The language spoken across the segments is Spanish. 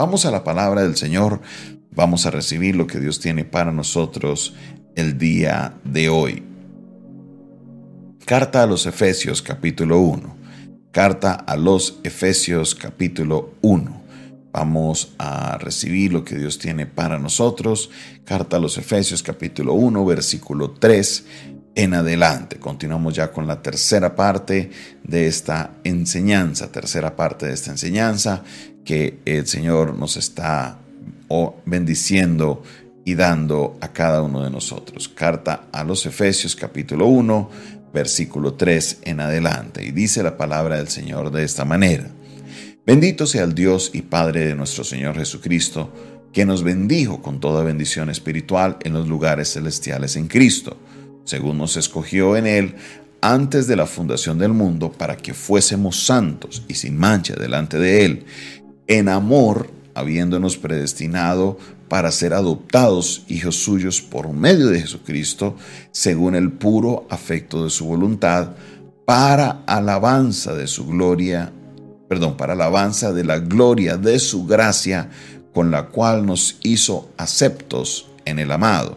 Vamos a la palabra del Señor, vamos a recibir lo que Dios tiene para nosotros el día de hoy. Carta a los Efesios capítulo 1. Carta a los Efesios capítulo 1. Vamos a recibir lo que Dios tiene para nosotros. Carta a los Efesios capítulo 1 versículo 3 en adelante. Continuamos ya con la tercera parte de esta enseñanza, tercera parte de esta enseñanza que el Señor nos está bendiciendo y dando a cada uno de nosotros. Carta a los Efesios capítulo 1, versículo 3 en adelante. Y dice la palabra del Señor de esta manera. Bendito sea el Dios y Padre de nuestro Señor Jesucristo, que nos bendijo con toda bendición espiritual en los lugares celestiales en Cristo, según nos escogió en Él antes de la fundación del mundo para que fuésemos santos y sin mancha delante de Él, en amor, habiéndonos predestinado para ser adoptados hijos suyos por medio de Jesucristo, según el puro afecto de su voluntad, para alabanza de su gloria, perdón, para alabanza de la gloria de su gracia, con la cual nos hizo aceptos en el amado,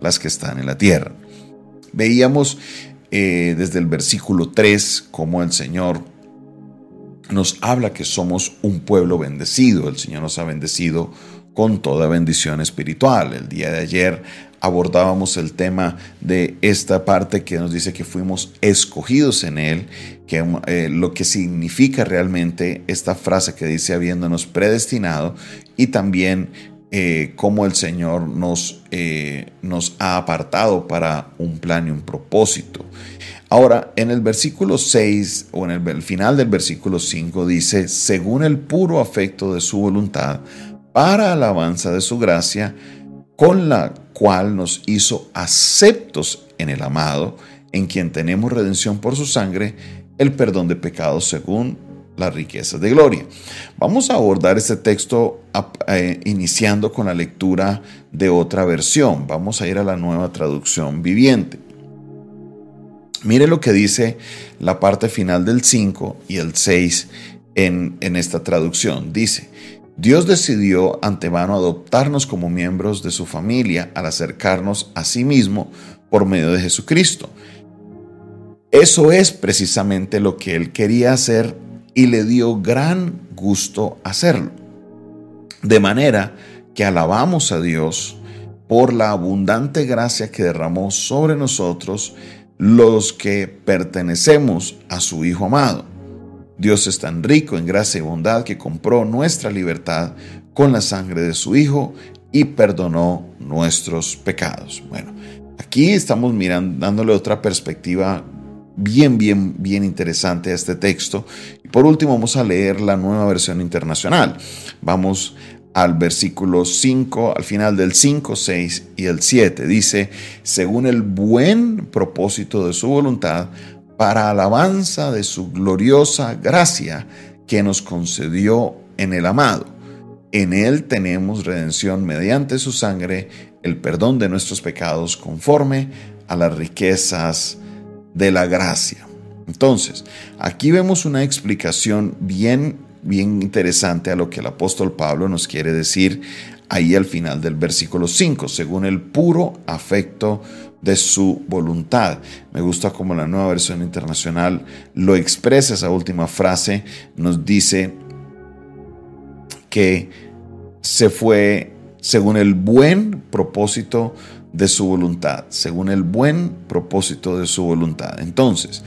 las que están en la tierra. Veíamos eh, desde el versículo 3 cómo el Señor nos habla que somos un pueblo bendecido, el Señor nos ha bendecido con toda bendición espiritual. El día de ayer abordábamos el tema de esta parte que nos dice que fuimos escogidos en Él, que eh, lo que significa realmente esta frase que dice habiéndonos predestinado y también eh, cómo el Señor nos, eh, nos ha apartado para un plan y un propósito. Ahora, en el versículo 6 o en el final del versículo 5 dice, según el puro afecto de su voluntad, para alabanza de su gracia, con la cual nos hizo aceptos en el amado, en quien tenemos redención por su sangre, el perdón de pecados según las riquezas de gloria. Vamos a abordar este texto iniciando con la lectura de otra versión. Vamos a ir a la nueva traducción viviente. Mire lo que dice la parte final del 5 y el 6 en, en esta traducción. Dice, Dios decidió antemano adoptarnos como miembros de su familia al acercarnos a sí mismo por medio de Jesucristo. Eso es precisamente lo que Él quería hacer y le dio gran gusto hacerlo. De manera que alabamos a Dios por la abundante gracia que derramó sobre nosotros los que pertenecemos a su Hijo amado. Dios es tan rico en gracia y bondad que compró nuestra libertad con la sangre de su Hijo y perdonó nuestros pecados. Bueno, aquí estamos mirando, dándole otra perspectiva bien, bien, bien interesante este texto. Y por último vamos a leer la nueva versión internacional. Vamos al versículo 5, al final del 5, 6 y el 7. Dice, según el buen propósito de su voluntad, para alabanza de su gloriosa gracia que nos concedió en el amado. En Él tenemos redención mediante su sangre, el perdón de nuestros pecados conforme a las riquezas de la gracia. Entonces, aquí vemos una explicación bien, bien interesante a lo que el apóstol Pablo nos quiere decir ahí al final del versículo 5, según el puro afecto de su voluntad. Me gusta como la nueva versión internacional lo expresa esa última frase, nos dice que se fue según el buen propósito de su voluntad, según el buen propósito de su voluntad. Entonces,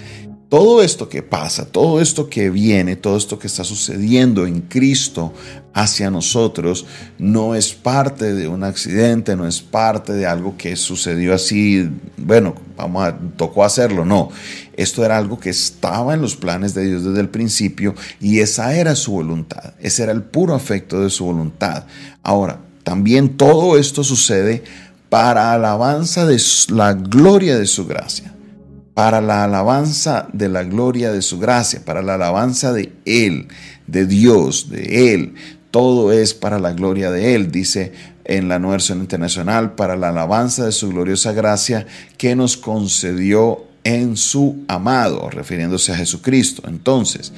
todo esto que pasa, todo esto que viene, todo esto que está sucediendo en Cristo hacia nosotros, no es parte de un accidente, no es parte de algo que sucedió así, bueno, vamos a, tocó hacerlo, no. Esto era algo que estaba en los planes de Dios desde el principio y esa era su voluntad, ese era el puro afecto de su voluntad. Ahora, también todo esto sucede para alabanza de la gloria de su gracia para la alabanza de la gloria de su gracia, para la alabanza de Él, de Dios, de Él. Todo es para la gloria de Él, dice en la nueva internacional, para la alabanza de su gloriosa gracia que nos concedió en su amado, refiriéndose a Jesucristo. Entonces,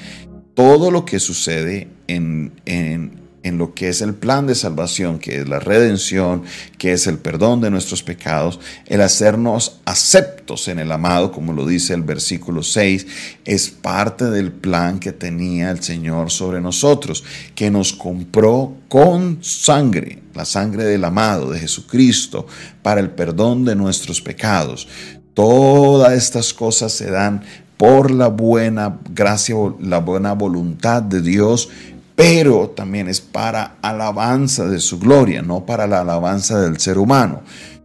todo lo que sucede en, en en lo que es el plan de salvación, que es la redención, que es el perdón de nuestros pecados, el hacernos aceptos en el amado, como lo dice el versículo 6, es parte del plan que tenía el Señor sobre nosotros, que nos compró con sangre, la sangre del amado, de Jesucristo, para el perdón de nuestros pecados. Todas estas cosas se dan por la buena gracia, la buena voluntad de Dios pero también es para alabanza de su gloria, no para la alabanza del ser humano.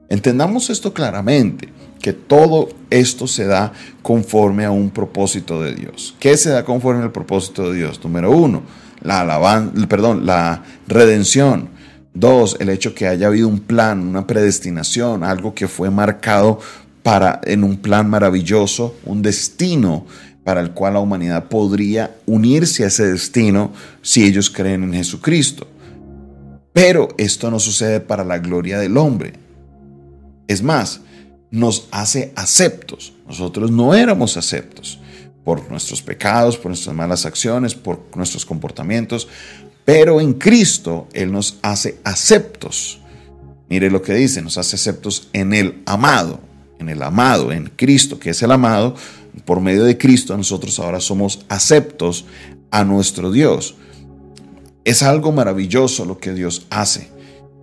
Entendamos esto claramente, que todo esto se da conforme a un propósito de Dios. ¿Qué se da conforme al propósito de Dios? Número uno, la alabanza, perdón, la redención. Dos, el hecho que haya habido un plan, una predestinación, algo que fue marcado para en un plan maravilloso, un destino para el cual la humanidad podría unirse a ese destino si ellos creen en Jesucristo. Pero esto no sucede para la gloria del hombre. Es más, nos hace aceptos. Nosotros no éramos aceptos por nuestros pecados, por nuestras malas acciones, por nuestros comportamientos, pero en Cristo Él nos hace aceptos. Mire lo que dice, nos hace aceptos en el amado, en el amado, en Cristo, que es el amado, por medio de Cristo nosotros ahora somos aceptos a nuestro Dios. Es algo maravilloso lo que Dios hace,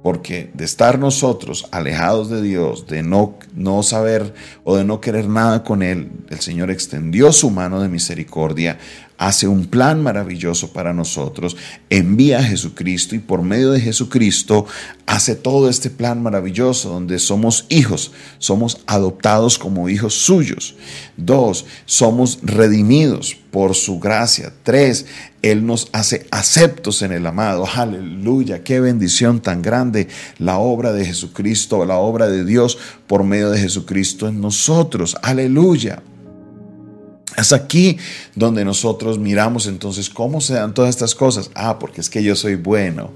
porque de estar nosotros alejados de Dios, de no, no saber o de no querer nada con Él, el Señor extendió su mano de misericordia hace un plan maravilloso para nosotros, envía a Jesucristo y por medio de Jesucristo hace todo este plan maravilloso donde somos hijos, somos adoptados como hijos suyos. Dos, somos redimidos por su gracia. Tres, Él nos hace aceptos en el amado. Aleluya, qué bendición tan grande la obra de Jesucristo, la obra de Dios por medio de Jesucristo en nosotros. Aleluya. Es aquí donde nosotros miramos entonces cómo se dan todas estas cosas. Ah, porque es que yo soy bueno,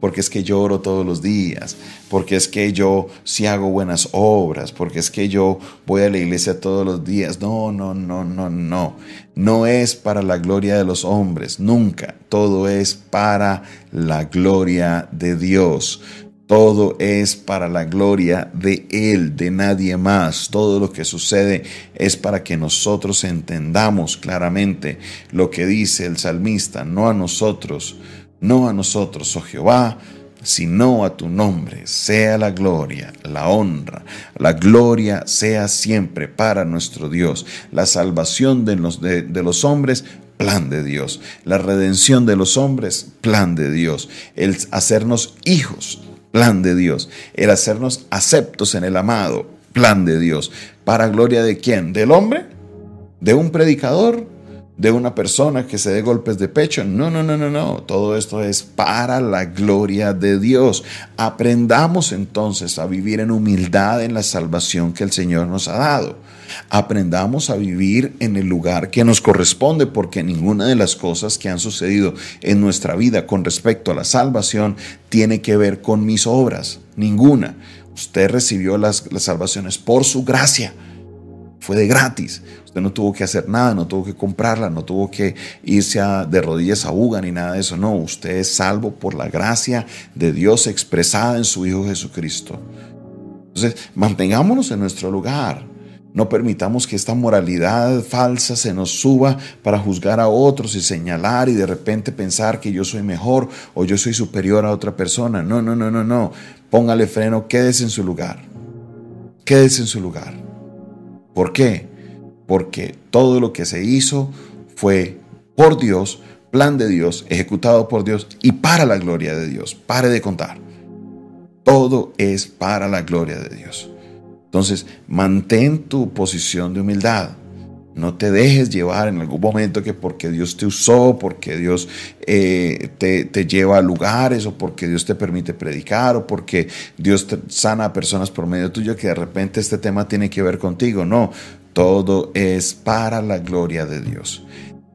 porque es que yo oro todos los días, porque es que yo sí hago buenas obras, porque es que yo voy a la iglesia todos los días. No, no, no, no, no. No es para la gloria de los hombres, nunca. Todo es para la gloria de Dios. Todo es para la gloria de Él, de nadie más. Todo lo que sucede es para que nosotros entendamos claramente lo que dice el salmista, no a nosotros, no a nosotros, oh Jehová, sino a tu nombre, sea la gloria, la honra, la gloria sea siempre para nuestro Dios, la salvación de los, de, los hombres plan de Dios. La redención de los hombres, plan de Dios. El hacernos hijos, plan de Dios. El hacernos aceptos en el amado, plan de Dios. ¿Para gloria de quién? ¿Del hombre? ¿De un predicador? ¿De una persona que se dé golpes de pecho? No, no, no, no, no. Todo esto es para la gloria de Dios. Aprendamos entonces a vivir en humildad en la salvación que el Señor nos ha dado. Aprendamos a vivir en el lugar que nos corresponde porque ninguna de las cosas que han sucedido en nuestra vida con respecto a la salvación tiene que ver con mis obras. Ninguna. Usted recibió las, salvaciones por su gracia. Fue de gratis. Usted no tuvo que hacer nada, no tuvo que comprarla, no tuvo que irse de rodillas a Uga ni nada de eso. No, usted es salvo por la gracia de Dios expresada en su Hijo Jesucristo. Entonces, mantengámonos en nuestro lugar. No permitamos que esta moralidad falsa se nos suba para juzgar a otros y señalar y de repente pensar que yo soy mejor o yo soy superior a otra persona. No, no, no, no, no. Póngale freno, quédese en su lugar. Quédese en su lugar. ¿Por qué? porque todo lo que se hizo fue por Dios, plan de Dios, ejecutado por Dios y para la gloria de Dios. Pare de contar. Todo es para la gloria de Dios. Entonces, mantén tu posición de humildad. No te dejes llevar en algún momento que porque Dios te usó, porque Dios eh, te, te, lleva a lugares o porque Dios te permite predicar o porque Dios sana a personas por medio tuyo que de repente este tema tiene que ver contigo. No, todo es para la gloria de Dios.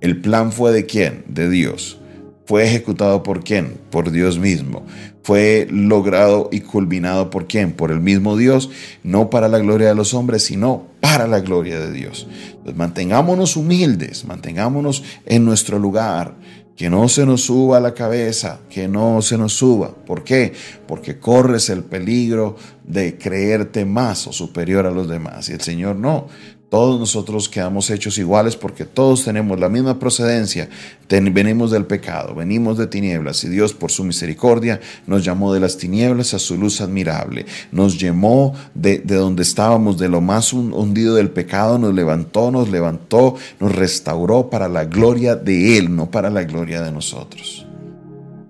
El plan fue de quién? De Dios. ¿Fue ejecutado por quién? Por Dios mismo. ¿Fue logrado y culminado por quién? Por el mismo Dios, no para la gloria de los hombres, sino para la gloria de Dios. Mantengámonos humildes, mantengámonos en nuestro lugar, que no se nos suba la cabeza, que no se nos suba. ¿Por qué? Porque corres el peligro de creerte más o superior a los demás. Y el Señor no. Todos nosotros quedamos hechos iguales porque todos tenemos la misma procedencia. venimos del pecado, venimos de tinieblas y Dios por su misericordia nos llamó de las tinieblas a su luz admirable. Nos llamó de, de donde estábamos, de lo más hundido del pecado, nos levantó, nos levantó, nos restauró para la gloria de Él, no para la gloria de nosotros.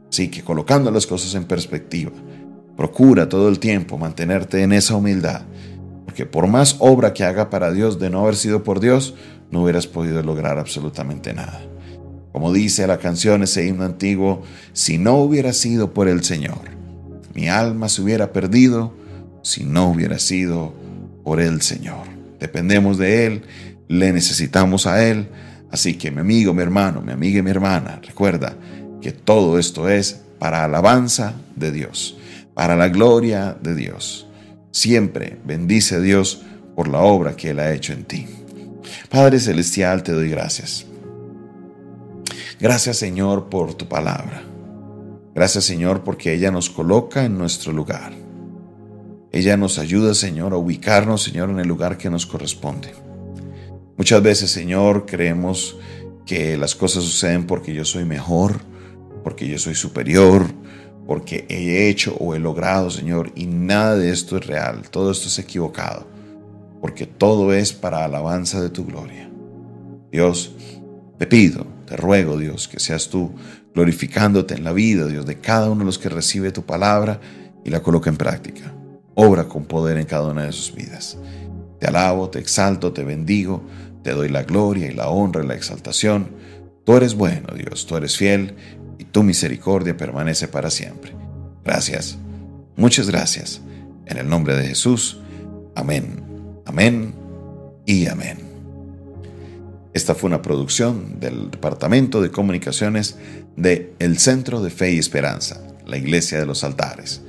Así que colocando las cosas en perspectiva, procura todo el tiempo mantenerte en esa humildad porque por más obra que haga para Dios de no haber sido por Dios, no hubieras podido lograr absolutamente nada. Como dice la canción, ese himno antiguo, si no hubiera sido por el Señor, mi alma se hubiera perdido si no hubiera sido por el Señor. Dependemos de Él, le necesitamos a Él. Así que mi amigo, mi hermano, mi amiga y mi hermana, recuerda que todo esto es para alabanza de Dios, para la gloria de Dios. Siempre bendice a Dios por la obra que Él ha hecho en ti. Padre Celestial, te doy gracias. Gracias Señor por tu palabra. Gracias Señor porque ella nos coloca en nuestro lugar. Ella nos ayuda Señor a ubicarnos Señor en el lugar que nos corresponde. Muchas veces Señor creemos que las cosas suceden porque yo soy mejor, porque yo soy superior, porque he hecho o he logrado, Señor, y nada de esto es real, todo esto es equivocado, porque todo es para alabanza de tu gloria. Dios, te pido, te ruego, Dios, que seas tú glorificándote en la vida, Dios, de cada uno de los que recibe tu palabra y la coloca en práctica. Obra con poder en cada una de sus vidas. Te alabo, te exalto, te bendigo, te doy la gloria y la honra y la exaltación. Tú eres bueno, Dios, tú eres fiel tu misericordia permanece para siempre. Gracias, muchas gracias. En el nombre de Jesús, amén, amén y amén. Esta fue una producción del Departamento de Comunicaciones de El Centro de Fe y Esperanza, la Iglesia de los Altares.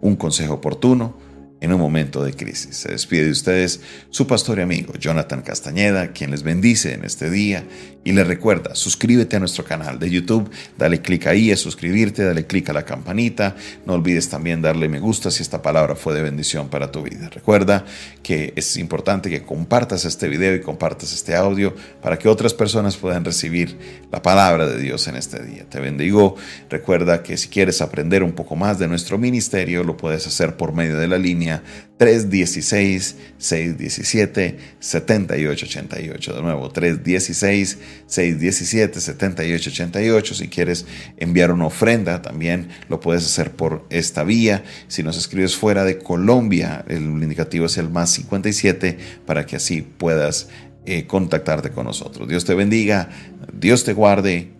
Un consejo oportuno en un momento de crisis. Se despide de ustedes su pastor y amigo Jonathan Castañeda, quien les bendice en este día y les recuerda, suscríbete a nuestro canal de YouTube, dale clic ahí a suscribirte, dale clic a la campanita, no olvides también darle me gusta si esta palabra fue de bendición para tu vida. Recuerda que es importante que compartas este video y compartas este audio para que otras personas puedan recibir la palabra de Dios en este día. Te bendigo, recuerda que si quieres aprender un poco más de nuestro ministerio, lo puedes hacer por medio de la línea 316-617-7888. De nuevo, 316-617-7888. Si quieres enviar una ofrenda, también lo puedes hacer por esta vía. Si nos escribes fuera de Colombia, el indicativo es el más 57 para que así puedas eh, contactarte con nosotros. Dios te bendiga, Dios te guarde